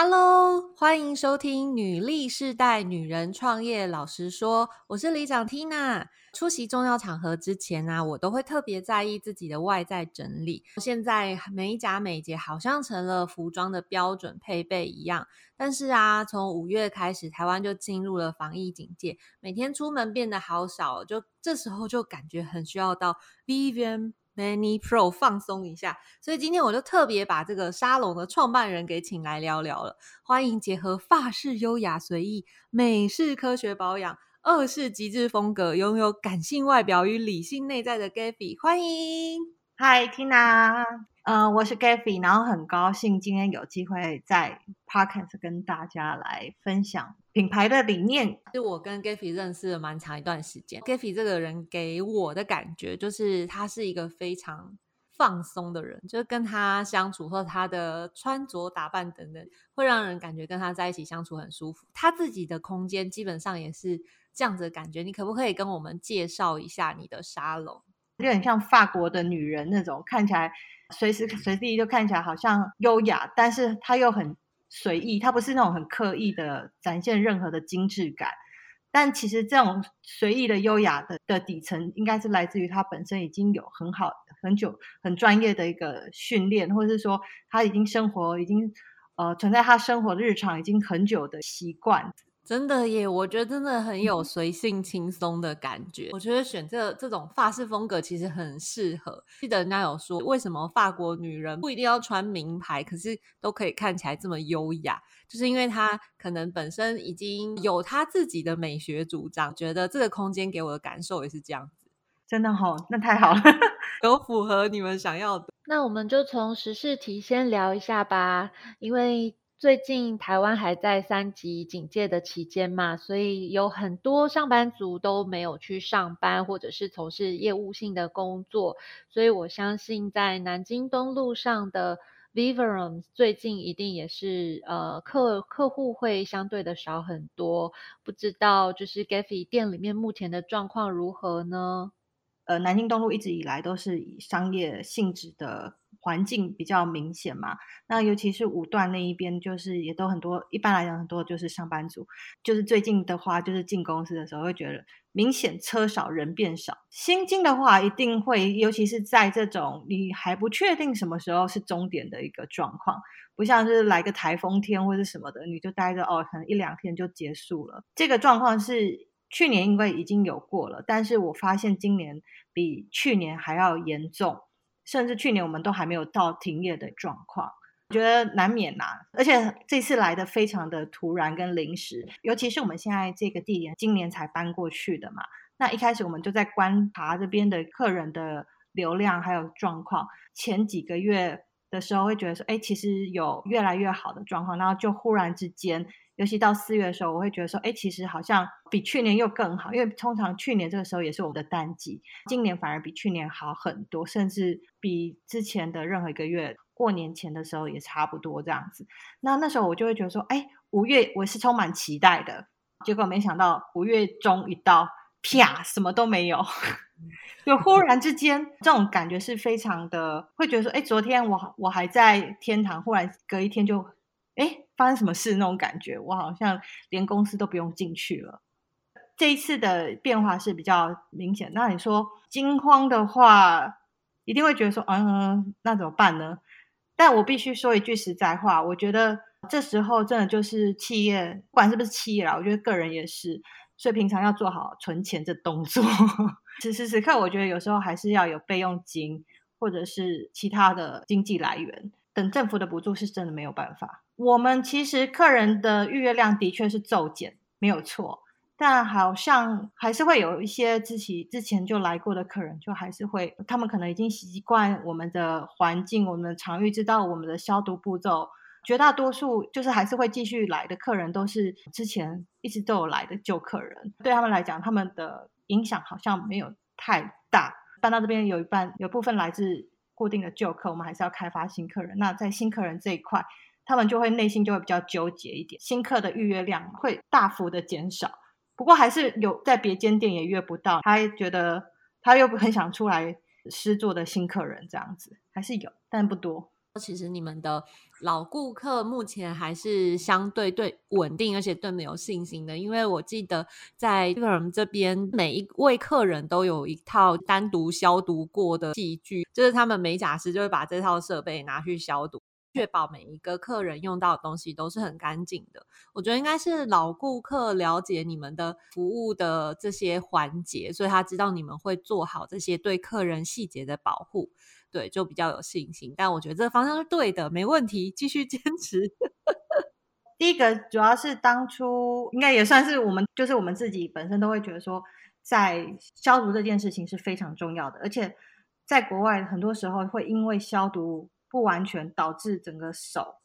Hello，欢迎收听女力世代女人创业老实说，我是里长 Tina。出席重要场合之前呢，我都会特别在意自己的外在整理。现在美甲美睫好像成了服装的标准配备一样。但是啊，从五月开始，台湾就进入了防疫警戒，每天出门变得好少，就这时候就感觉很需要到 Vivian。Many Pro 放松一下，所以今天我就特别把这个沙龙的创办人给请来聊聊了。欢迎结合法式优雅随意、美式科学保养、二式极致风格，拥有感性外表与理性内在的 Gaby，欢迎。Hi Tina，呃，我是 Gaby，然后很高兴今天有机会在 Podcast 跟大家来分享。品牌的理念，是我跟 Gaffy 认识了蛮长一段时间。Gaffy 这个人给我的感觉，就是他是一个非常放松的人，就是跟他相处或他的穿着打扮等等，会让人感觉跟他在一起相处很舒服。他自己的空间基本上也是这样子的感觉。你可不可以跟我们介绍一下你的沙龙？有点像法国的女人那种，看起来随时随地就看起来好像优雅，但是她又很。随意，她不是那种很刻意的展现任何的精致感，但其实这种随意的优雅的的底层，应该是来自于他本身已经有很好很久很专业的一个训练，或者是说他已经生活已经呃存在他生活的日常已经很久的习惯。真的耶，我觉得真的很有随性轻松的感觉。我觉得选这这种发式风格其实很适合。记得人家有说，为什么法国女人不一定要穿名牌，可是都可以看起来这么优雅，就是因为她可能本身已经有她自己的美学主张。觉得这个空间给我的感受也是这样子。真的好，那太好了，有符合你们想要的。那我们就从时事题先聊一下吧，因为。最近台湾还在三级警戒的期间嘛，所以有很多上班族都没有去上班，或者是从事业务性的工作。所以我相信在南京东路上的 Viverum 最近一定也是呃客客户会相对的少很多。不知道就是 Gaffy 店里面目前的状况如何呢？呃，南京东路一直以来都是以商业性质的。环境比较明显嘛，那尤其是五段那一边，就是也都很多。一般来讲，很多就是上班族。就是最近的话，就是进公司的时候会觉得明显车少人变少。新金的话，一定会，尤其是在这种你还不确定什么时候是终点的一个状况，不像是来个台风天或者什么的，你就待着哦，可能一两天就结束了。这个状况是去年因为已经有过了，但是我发现今年比去年还要严重。甚至去年我们都还没有到停业的状况，我觉得难免呐。而且这次来的非常的突然跟临时，尤其是我们现在这个地点今年才搬过去的嘛。那一开始我们就在观察这边的客人的流量还有状况，前几个月的时候会觉得说，哎，其实有越来越好的状况，然后就忽然之间。尤其到四月的时候，我会觉得说，哎，其实好像比去年又更好，因为通常去年这个时候也是我们的淡季，今年反而比去年好很多，甚至比之前的任何一个月过年前的时候也差不多这样子。那那时候我就会觉得说，哎，五月我是充满期待的，结果没想到五月中一到，啪，什么都没有，就忽然之间这种感觉是非常的，会觉得说，哎，昨天我我还在天堂，忽然隔一天就。哎，发生什么事那种感觉，我好像连公司都不用进去了。这一次的变化是比较明显。那你说惊慌的话，一定会觉得说，嗯，那怎么办呢？但我必须说一句实在话，我觉得这时候真的就是企业，不管是不是企业啦，我觉得个人也是，所以平常要做好存钱这动作。此时此刻，我觉得有时候还是要有备用金，或者是其他的经济来源。等政府的补助是真的没有办法。我们其实客人的预约量的确是骤减，没有错，但好像还是会有一些之前之前就来过的客人，就还是会，他们可能已经习惯我们的环境，我们的场域，知道我们的消毒步骤。绝大多数就是还是会继续来的客人，都是之前一直都有来的旧客人。对他们来讲，他们的影响好像没有太大。搬到这边有一半有部分来自。固定的旧客，我们还是要开发新客人。那在新客人这一块，他们就会内心就会比较纠结一点，新客的预约量会大幅的减少。不过还是有在别间店也约不到，他觉得他又 很想出来试做的新客人这样子，还是有，但不多。其实你们的老顾客目前还是相对对稳定，而且对没有信心的。因为我记得在客人这边，每一位客人都有一套单独消毒过的器具，就是他们美甲师就会把这套设备拿去消毒，确保每一个客人用到的东西都是很干净的。我觉得应该是老顾客了解你们的服务的这些环节，所以他知道你们会做好这些对客人细节的保护。对，就比较有信心，但我觉得这个方向是对的，没问题，继续 坚持。第一个主要是当初应该也算是我们，就是我们自己本身都会觉得说，在消毒这件事情是非常重要的，而且在国外很多时候会因为消毒不完全，导致整个手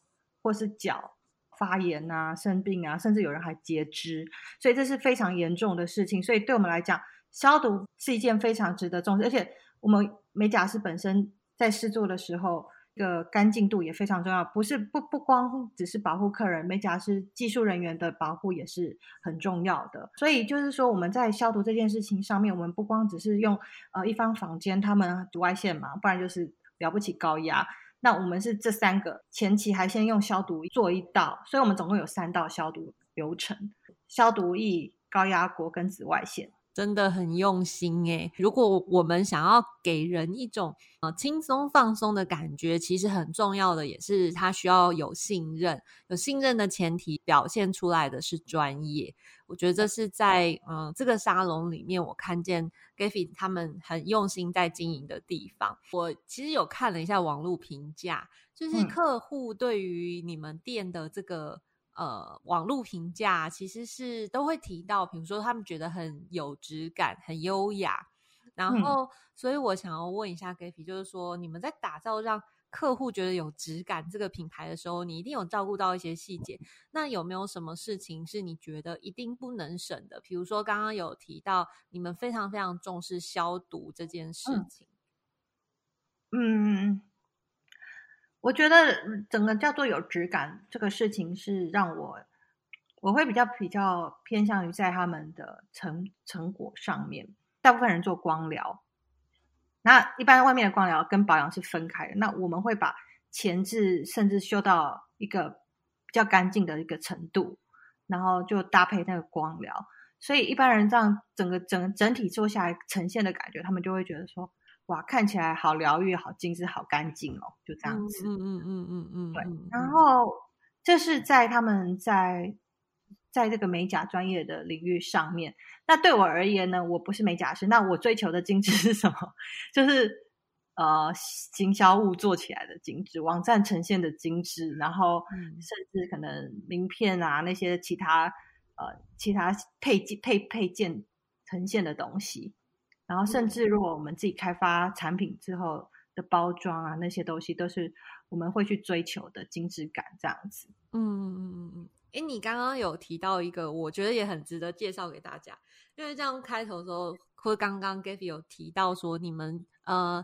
或是脚发炎啊、生病啊，甚至有人还截肢，所以这是非常严重的事情。所以对我们来讲，消毒是一件非常值得重视，而且。我们美甲师本身在试做的时候，个干净度也非常重要。不是不不光只是保护客人，美甲师技术人员的保护也是很重要的。所以就是说，我们在消毒这件事情上面，我们不光只是用呃一方房间他们紫外线嘛，不然就是了不起高压。那我们是这三个前期还先用消毒做一道，所以我们总共有三道消毒流程：消毒液、高压锅跟紫外线。真的很用心诶。如果我们想要给人一种呃轻松放松的感觉，其实很重要的也是他需要有信任。有信任的前提，表现出来的是专业。我觉得这是在嗯这个沙龙里面，我看见 Gaffy 他们很用心在经营的地方。我其实有看了一下网络评价，就是客户对于你们店的这个。呃，网络评价其实是都会提到，比如说他们觉得很有质感、很优雅。然后，所以我想要问一下 Gaffy，就是说你们在打造让客户觉得有质感这个品牌的时候，你一定有照顾到一些细节。那有没有什么事情是你觉得一定不能省的？比如说刚刚有提到你们非常非常重视消毒这件事情。嗯。我觉得整个叫做有质感这个事情是让我我会比较比较偏向于在他们的成成果上面。大部分人做光疗，那一般外面的光疗跟保养是分开的。那我们会把前置甚至修到一个比较干净的一个程度，然后就搭配那个光疗。所以一般人这样整个整整体做下来呈现的感觉，他们就会觉得说。哇，看起来好疗愈、好精致、好干净哦，就这样子。嗯嗯嗯嗯嗯，对。然后这是在他们在在这个美甲专业的领域上面。那对我而言呢，我不是美甲师，那我追求的精致是什么？就是呃，行销物做起来的精致，网站呈现的精致，然后甚至可能名片啊那些其他呃其他配件配配件呈现的东西。然后，甚至如果我们自己开发产品之后的包装啊，那些东西都是我们会去追求的精致感，这样子。嗯嗯嗯嗯。哎，你刚刚有提到一个，我觉得也很值得介绍给大家，因为这样开头的时候，或刚刚 Gaffy 有提到说，你们呃，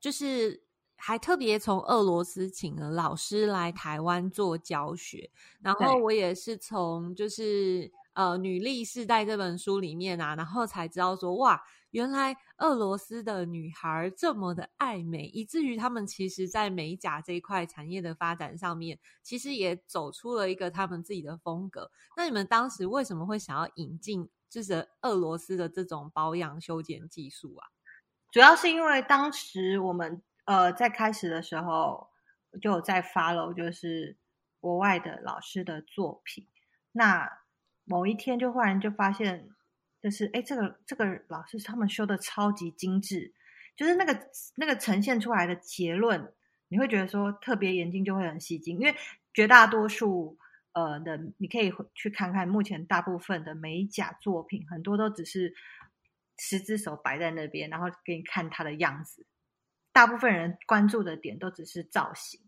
就是还特别从俄罗斯请了老师来台湾做教学，然后我也是从就是呃《女力世代》这本书里面啊，然后才知道说哇。原来俄罗斯的女孩这么的爱美，以至于他们其实，在美甲这一块产业的发展上面，其实也走出了一个他们自己的风格。那你们当时为什么会想要引进就是俄罗斯的这种保养修剪技术啊？主要是因为当时我们呃在开始的时候就有在 follow 就是国外的老师的作品，那某一天就忽然就发现。就是哎，这个这个老师他们修的超级精致，就是那个那个呈现出来的结论，你会觉得说特别眼睛就会很吸睛，因为绝大多数呃的，你可以去看看目前大部分的美甲作品，很多都只是十只手摆在那边，然后给你看它的样子，大部分人关注的点都只是造型，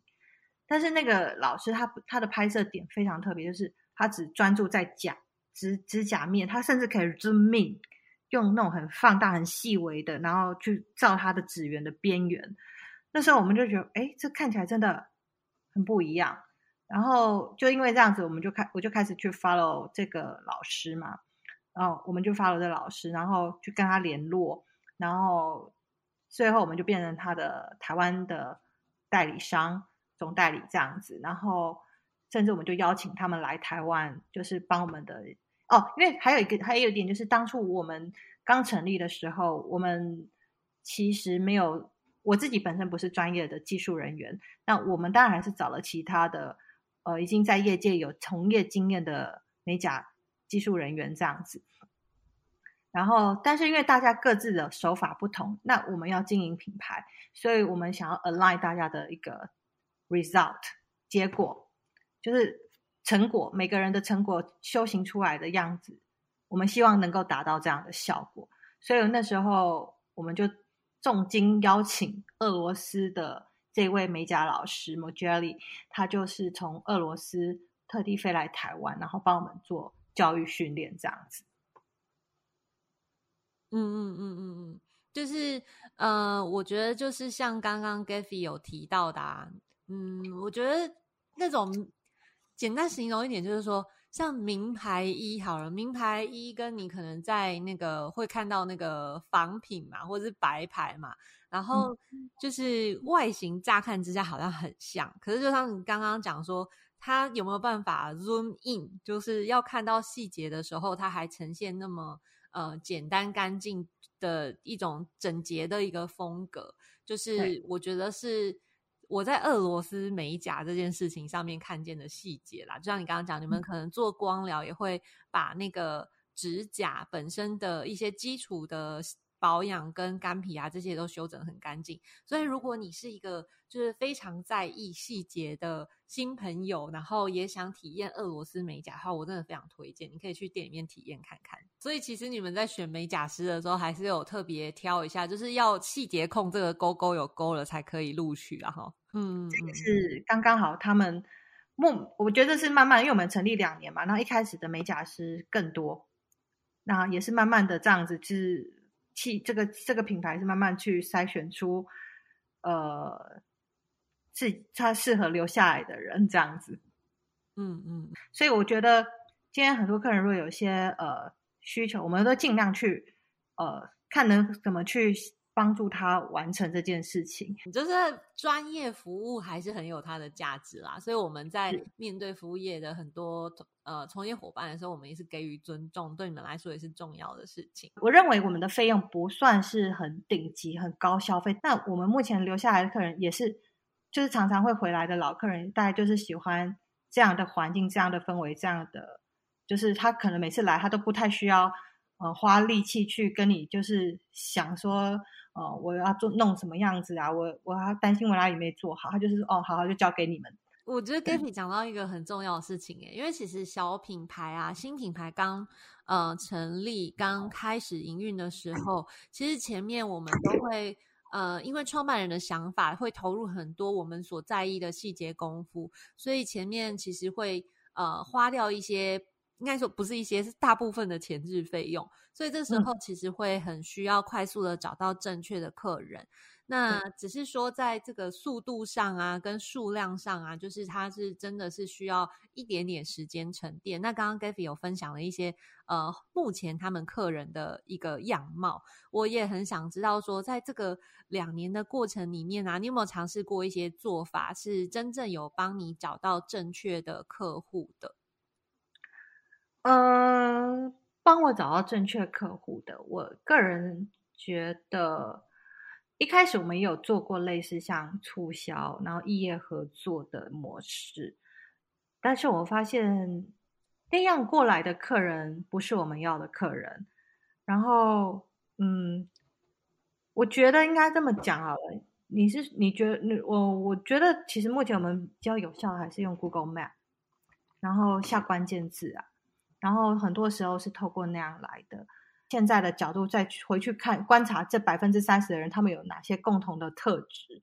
但是那个老师他他的拍摄点非常特别，就是他只专注在讲。指指甲面，它甚至可以 zoom in，用那种很放大、很细微的，然后去照它的指缘的边缘。那时候我们就觉得，哎，这看起来真的很不一样。然后就因为这样子，我们就开我就开始去 follow 这个老师嘛，然后我们就 follow 这老师，然后去跟他联络，然后最后我们就变成他的台湾的代理商、总代理这样子。然后甚至我们就邀请他们来台湾，就是帮我们的哦。因为还有一个还有一点就是，当初我们刚成立的时候，我们其实没有。我自己本身不是专业的技术人员，那我们当然还是找了其他的，呃，已经在业界有从业经验的美甲技术人员这样子。然后，但是因为大家各自的手法不同，那我们要经营品牌，所以我们想要 align 大家的一个 result 结果，就是成果，每个人的成果修行出来的样子，我们希望能够达到这样的效果。所以那时候我们就。重金邀请俄罗斯的这位美甲老师 Mojeli，他就是从俄罗斯特地飞来台湾，然后帮我们做教育训练这样子。嗯嗯嗯嗯嗯，就是呃，我觉得就是像刚刚 Gaffy 有提到的，啊嗯，我觉得那种简单形容一点，就是说。像名牌衣好了，名牌衣跟你可能在那个会看到那个仿品嘛，或者是白牌嘛，然后就是外形乍看之下好像很像，可是就像你刚刚讲说，它有没有办法 zoom in，就是要看到细节的时候，它还呈现那么呃简单干净的一种整洁的一个风格，就是我觉得是。我在俄罗斯美甲这件事情上面看见的细节啦，就像你刚刚讲，你们可能做光疗也会把那个指甲本身的一些基础的。保养跟干皮啊，这些都修整很干净。所以，如果你是一个就是非常在意细节的新朋友，然后也想体验俄罗斯美甲的话，我真的非常推荐，你可以去店里面体验看看。所以，其实你们在选美甲师的时候，还是有特别挑一下，就是要细节控，这个勾勾有勾了才可以录取啊！哈，嗯，这个是刚刚好。他们目我觉得是慢慢，因为我们成立两年嘛，然后一开始的美甲师更多，那也是慢慢的这样子，就是。去这个这个品牌是慢慢去筛选出，呃，是他适合留下来的人这样子，嗯嗯，所以我觉得今天很多客人如果有一些呃需求，我们都尽量去呃看能怎么去。帮助他完成这件事情，就是专业服务还是很有它的价值啦。所以我们在面对服务业的很多呃从业伙伴的时候，我们也是给予尊重，对你们来说也是重要的事情。我认为我们的费用不算是很顶级、很高消费，但我们目前留下来的客人也是，就是常常会回来的老客人，大概就是喜欢这样的环境、这样的氛围、这样的，就是他可能每次来他都不太需要呃花力气去跟你就是想说。哦，我要做弄什么样子啊？我我还担心我哪里没做好。他就是哦，好好就交给你们。我觉得 Gaby 讲到一个很重要的事情诶，因为其实小品牌啊，新品牌刚呃成立、刚开始营运的时候，其实前面我们都会呃，因为创办人的想法会投入很多我们所在意的细节功夫，所以前面其实会呃花掉一些。应该说不是一些，是大部分的前置费用，所以这时候其实会很需要快速的找到正确的客人。那只是说在这个速度上啊，跟数量上啊，就是它是真的是需要一点点时间沉淀。那刚刚 Gaffy 有分享了一些呃，目前他们客人的一个样貌，我也很想知道说，在这个两年的过程里面啊，你有没有尝试过一些做法，是真正有帮你找到正确的客户的？嗯，帮我找到正确客户的，我个人觉得一开始我们也有做过类似像促销，然后异业合作的模式，但是我发现那样过来的客人不是我们要的客人。然后，嗯，我觉得应该这么讲好了，你是你觉得我我觉得其实目前我们比较有效的还是用 Google Map，然后下关键字啊。然后很多时候是透过那样来的。现在的角度再回去看观察这百分之三十的人，他们有哪些共同的特质？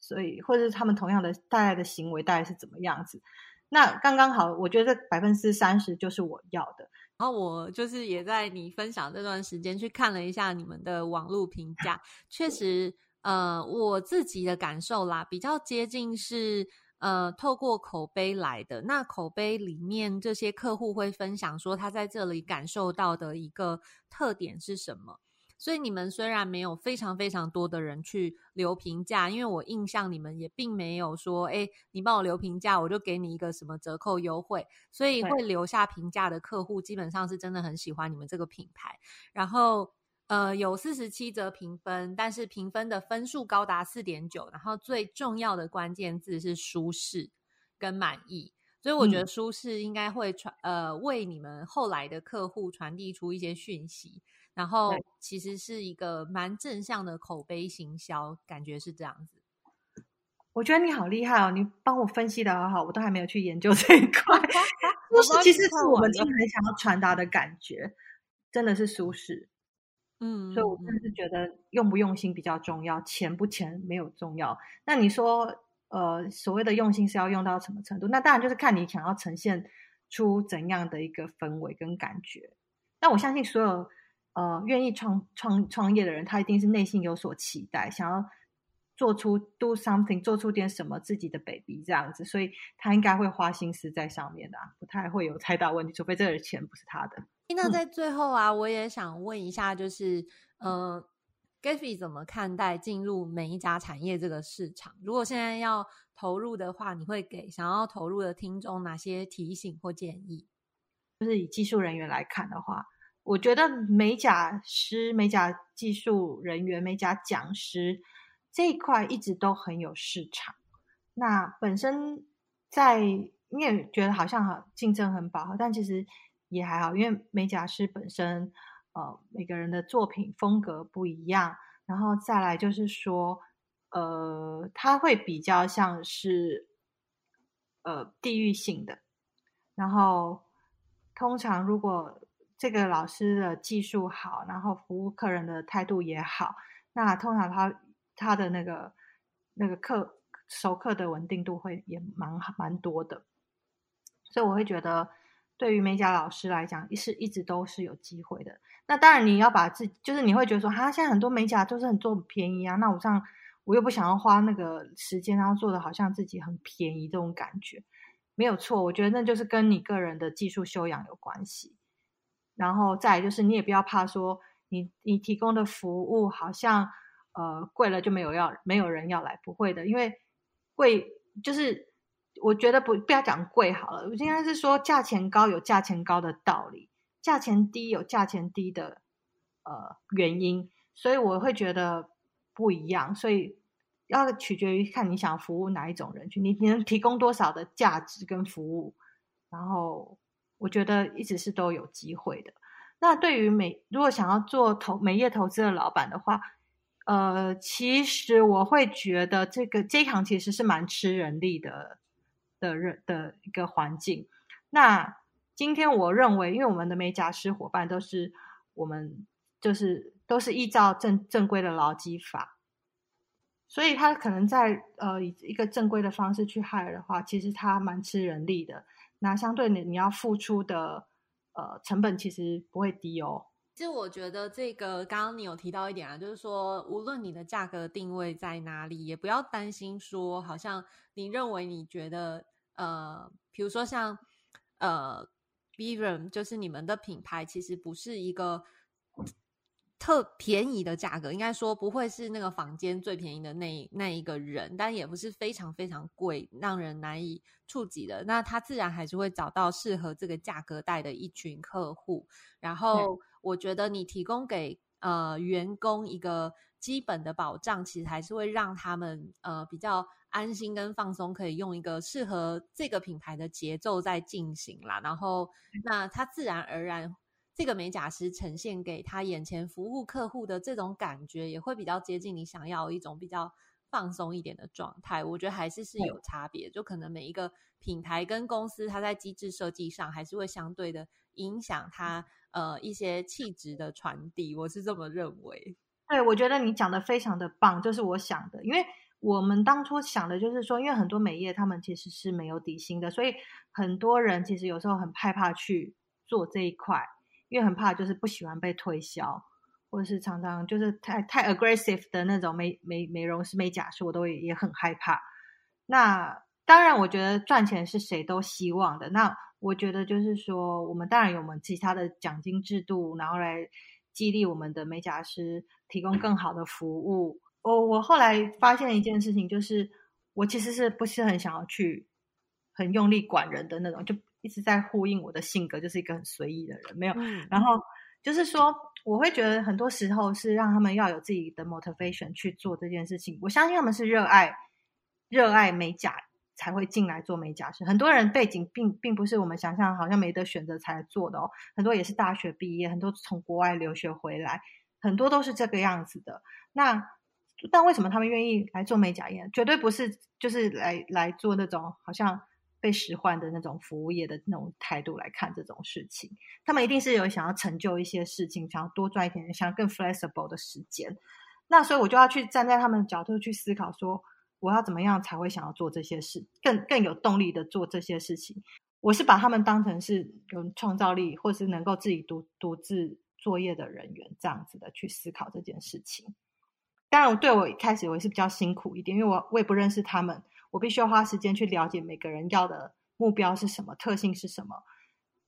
所以或者是他们同样的大概的行为大概是怎么样子？那刚刚好，我觉得百分之三十就是我要的。然后我就是也在你分享这段时间去看了一下你们的网络评价，确实，呃，我自己的感受啦，比较接近是呃，透过口碑来的。那口碑里面这些客户会分享说，他在这里感受到的一个特点是什么。所以你们虽然没有非常非常多的人去留评价，因为我印象你们也并没有说，哎，你帮我留评价，我就给你一个什么折扣优惠。所以会留下评价的客户，基本上是真的很喜欢你们这个品牌。然后，呃，有四十七折评分，但是评分的分数高达四点九。然后最重要的关键字是舒适跟满意。所以我觉得舒适应该会传呃为你们后来的客户传递出一些讯息。然后其实是一个蛮正向的口碑行销，感觉是这样子。我觉得你好厉害哦，你帮我分析的好好，我都还没有去研究这一块。舒适其实是我们真的很想要传达的感觉，真的是舒适。嗯，所以我真的是觉得用不用心比较重要，钱不钱没有重要。那你说，呃，所谓的用心是要用到什么程度？那当然就是看你想要呈现出怎样的一个氛围跟感觉。那我相信所有。呃，愿意创创创业的人，他一定是内心有所期待，想要做出 do something，做出点什么自己的 baby 这样子，所以他应该会花心思在上面的，啊不太会有太大问题，除非这个钱不是他的。那在最后啊，我也想问一下，就是呃 g a f f y 怎么看待进入每一家产业这个市场？如果现在要投入的话，你会给想要投入的听众哪些提醒或建议？就是以技术人员来看的话。我觉得美甲师、美甲技术人员、美甲讲师这一块一直都很有市场。那本身在你也觉得好像好竞争很饱和，但其实也还好，因为美甲师本身呃每个人的作品风格不一样，然后再来就是说呃他会比较像是呃地域性的，然后通常如果这个老师的技术好，然后服务客人的态度也好，那通常他他的那个那个客熟客的稳定度会也蛮蛮多的，所以我会觉得对于美甲老师来讲是一直都是有机会的。那当然你要把自就是你会觉得说，哈，现在很多美甲都是很做便宜啊，那我这样我又不想要花那个时间，然后做的好像自己很便宜这种感觉，没有错，我觉得那就是跟你个人的技术修养有关系。然后再就是，你也不要怕说，你你提供的服务好像呃贵了就没有要没有人要来，不会的，因为贵就是我觉得不不要讲贵好了，我应该是说价钱高有价钱高的道理，价钱低有价钱低的呃原因，所以我会觉得不一样，所以要取决于看你想服务哪一种人群，你你能提供多少的价值跟服务，然后。我觉得一直是都有机会的。那对于美，如果想要做投美业投资的老板的话，呃，其实我会觉得这个这一行其实是蛮吃人力的的人的一个环境。那今天我认为，因为我们的美甲师伙伴都是我们就是都是依照正正规的劳基法，所以他可能在呃以一个正规的方式去 hire 的话，其实他蛮吃人力的。那相对你你要付出的呃成本其实不会低哦。其实我觉得这个刚刚你有提到一点啊，就是说无论你的价格定位在哪里，也不要担心说好像你认为你觉得呃，比如说像呃 b r a m 就是你们的品牌其实不是一个。特便宜的价格，应该说不会是那个房间最便宜的那那一个人，但也不是非常非常贵，让人难以触及的。那他自然还是会找到适合这个价格带的一群客户。然后，我觉得你提供给呃员工一个基本的保障，其实还是会让他们呃比较安心跟放松，可以用一个适合这个品牌的节奏在进行啦。然后，那他自然而然。这个美甲师呈现给他眼前服务客户的这种感觉，也会比较接近你想要一种比较放松一点的状态。我觉得还是是有差别，就可能每一个品牌跟公司，它在机制设计上还是会相对的影响他呃一些气质的传递。我是这么认为。对，我觉得你讲的非常的棒，就是我想的，因为我们当初想的就是说，因为很多美业他们其实是没有底薪的，所以很多人其实有时候很害怕去做这一块。因为很怕，就是不喜欢被推销，或者是常常就是太太 aggressive 的那种美美美容师、美甲师，我都也很害怕。那当然，我觉得赚钱是谁都希望的。那我觉得就是说，我们当然有我们其他的奖金制度，然后来激励我们的美甲师提供更好的服务。我我后来发现一件事情，就是我其实是不是很想要去很用力管人的那种，就一直在呼应我的性格，就是一个很随意的人，没有。然后就是说，我会觉得很多时候是让他们要有自己的 motivation 去做这件事情。我相信他们是热爱热爱美甲才会进来做美甲师。很多人背景并并不是我们想象好像没得选择才做的哦，很多也是大学毕业，很多从国外留学回来，很多都是这个样子的。那但为什么他们愿意来做美甲业？绝对不是就是来来做那种好像被使唤的那种服务业的那种态度来看这种事情。他们一定是有想要成就一些事情，想要多赚一点，想要更 flexible 的时间。那所以我就要去站在他们的角度去思考，说我要怎么样才会想要做这些事，更更有动力的做这些事情。我是把他们当成是有创造力，或是能够自己独独自作业的人员，这样子的去思考这件事情。当然，对我一开始我也是比较辛苦一点，因为我我也不认识他们，我必须要花时间去了解每个人要的目标是什么，特性是什么。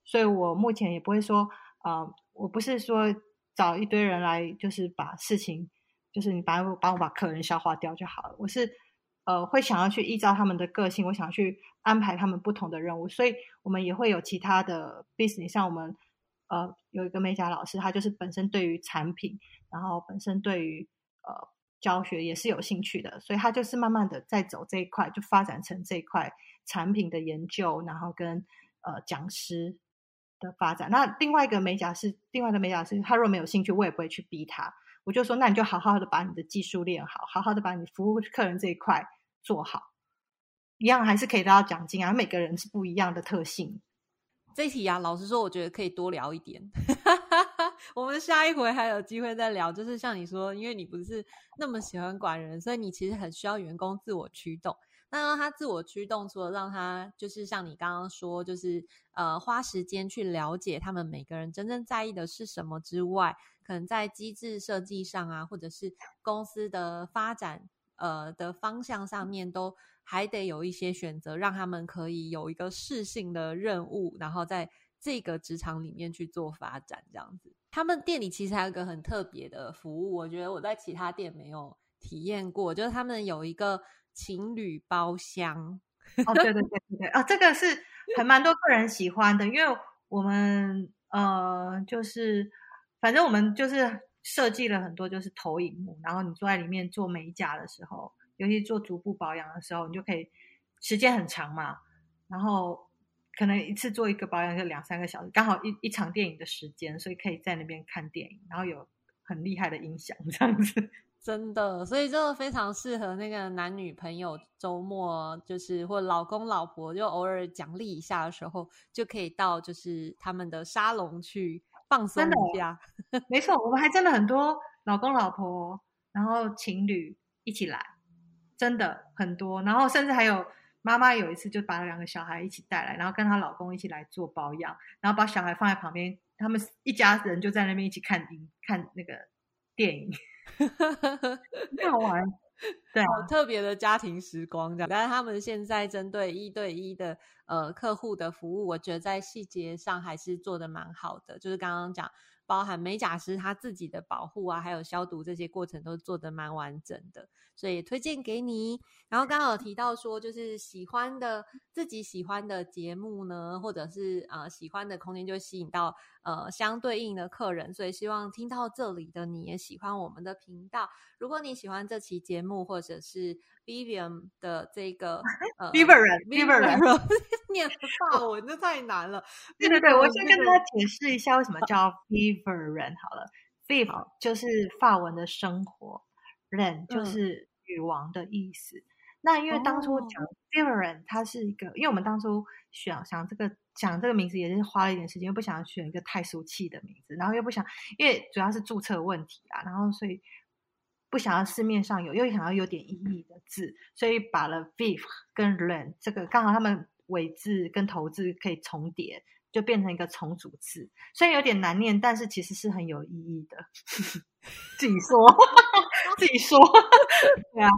所以我目前也不会说，呃，我不是说找一堆人来，就是把事情，就是你把我帮我把客人消化掉就好了。我是呃会想要去依照他们的个性，我想要去安排他们不同的任务。所以我们也会有其他的 business，像我们呃有一个美甲老师，他就是本身对于产品，然后本身对于呃，教学也是有兴趣的，所以他就是慢慢的在走这一块，就发展成这一块产品的研究，然后跟呃讲师的发展。那另外一个美甲师，另外的美甲师，他若没有兴趣，我也不会去逼他。我就说，那你就好好的把你的技术练好，好好的把你服务客人这一块做好，一样还是可以得到奖金啊。每个人是不一样的特性。这题啊，老实说，我觉得可以多聊一点。我们下一回还有机会再聊。就是像你说，因为你不是那么喜欢管人，所以你其实很需要员工自我驱动。那让他自我驱动，除了让他就是像你刚刚说，就是呃花时间去了解他们每个人真正在意的是什么之外，可能在机制设计上啊，或者是公司的发展呃的方向上面，都还得有一些选择，让他们可以有一个适性的任务，然后在这个职场里面去做发展，这样子。他们店里其实还有一个很特别的服务，我觉得我在其他店没有体验过，就是他们有一个情侣包厢。哦，对对对对对，啊，这个是很蛮多客人喜欢的，因为我们呃，就是反正我们就是设计了很多就是投影幕，然后你坐在里面做美甲的时候，尤其做足部保养的时候，你就可以时间很长嘛，然后。可能一次做一个保养就两三个小时，刚好一一场电影的时间，所以可以在那边看电影，然后有很厉害的音响这样子，真的，所以真的非常适合那个男女朋友周末，就是或老公老婆就偶尔奖励一下的时候，就可以到就是他们的沙龙去放松一下。没错，我们还真的很多老公老婆，然后情侣一起来，真的很多，然后甚至还有。妈妈有一次就把两个小孩一起带来，然后跟她老公一起来做保养，然后把小孩放在旁边，他们一家人就在那边一起看影看那个电影，太好玩，对，好特别的家庭时光这样。但是他们现在针对一对一的呃客户的服务，我觉得在细节上还是做的蛮好的，就是刚刚讲。包含美甲师他自己的保护啊，还有消毒这些过程都做得蛮完整的，所以推荐给你。然后刚好提到说，就是喜欢的自己喜欢的节目呢，或者是呃喜欢的空间，就吸引到呃相对应的客人。所以希望听到这里的你也喜欢我们的频道。如果你喜欢这期节目，或者是 Vivian 的这个 呃 Vivian，Vivian 念法文这太难了。对对对，我先跟大家解释一下为什么叫 Vivian 好了。Viv 就是法文的生活，Ren 就是女王的意思。那因为当初讲 Vivian，它是一个，因为我们当初选想这个想这个名字也是花了一点时间，又不想选一个太俗气的名字，然后又不想，因为主要是注册问题啊，然后所以。不想要市面上有，又想要有点意义的字，所以把了 “vive” 跟 ren 这个刚好他们尾字跟头字可以重叠，就变成一个重组字，虽然有点难念，但是其实是很有意义的。自己说，自己说，对啊。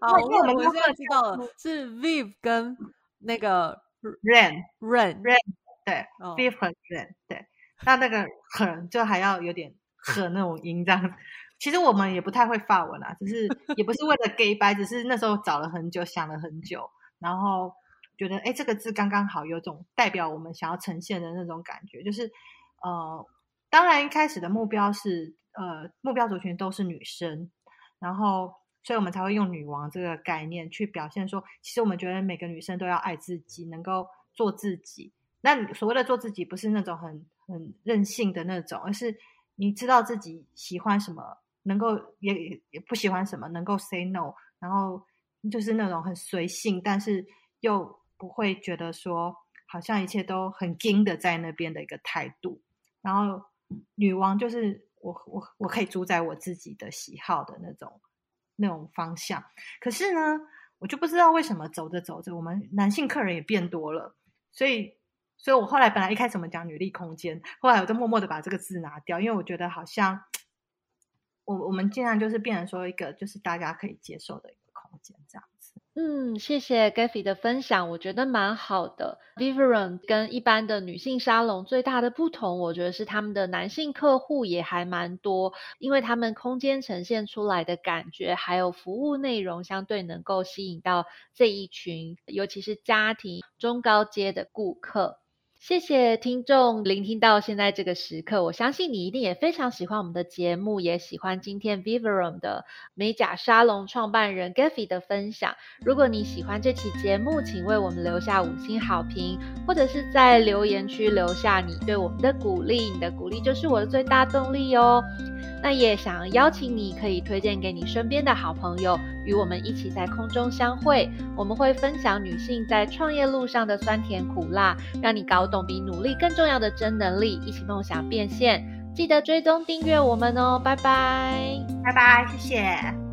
好，我们现在知道了，是 “vive” 跟那个 Rain，Rain，Rain，对，“vive” 和 Rain，对。那那个很就还要有点很那种音这样。其实我们也不太会发文啊，只是也不是为了 gay 白，只是那时候找了很久，想了很久，然后觉得哎，这个字刚刚好，有种代表我们想要呈现的那种感觉。就是呃，当然一开始的目标是呃，目标族群都是女生，然后所以我们才会用女王这个概念去表现说，其实我们觉得每个女生都要爱自己，能够做自己。那所谓的做自己，不是那种很很任性的那种，而是你知道自己喜欢什么。能够也也不喜欢什么，能够 say no，然后就是那种很随性，但是又不会觉得说好像一切都很硬的在那边的一个态度。然后女王就是我我我可以主宰我自己的喜好的那种那种方向。可是呢，我就不知道为什么走着走着，我们男性客人也变多了。所以，所以我后来本来一开始我们讲女力空间，后来我就默默的把这个字拿掉，因为我觉得好像。我我们尽量就是变成说一个就是大家可以接受的一个空间这样子。嗯，谢谢 Gaffy 的分享，我觉得蛮好的。Vivian 跟一般的女性沙龙最大的不同，我觉得是他们的男性客户也还蛮多，因为他们空间呈现出来的感觉，还有服务内容，相对能够吸引到这一群，尤其是家庭中高阶的顾客。谢谢听众聆听到现在这个时刻，我相信你一定也非常喜欢我们的节目，也喜欢今天 Vivron 的美甲沙龙创办人 Gaffy 的分享。如果你喜欢这期节目，请为我们留下五星好评，或者是在留言区留下你对我们的鼓励，你的鼓励就是我的最大动力哦。那也想邀请你，可以推荐给你身边的好朋友，与我们一起在空中相会。我们会分享女性在创业路上的酸甜苦辣，让你搞懂比努力更重要的真能力，一起梦想变现。记得追踪订阅我们哦，拜拜，拜拜，谢谢。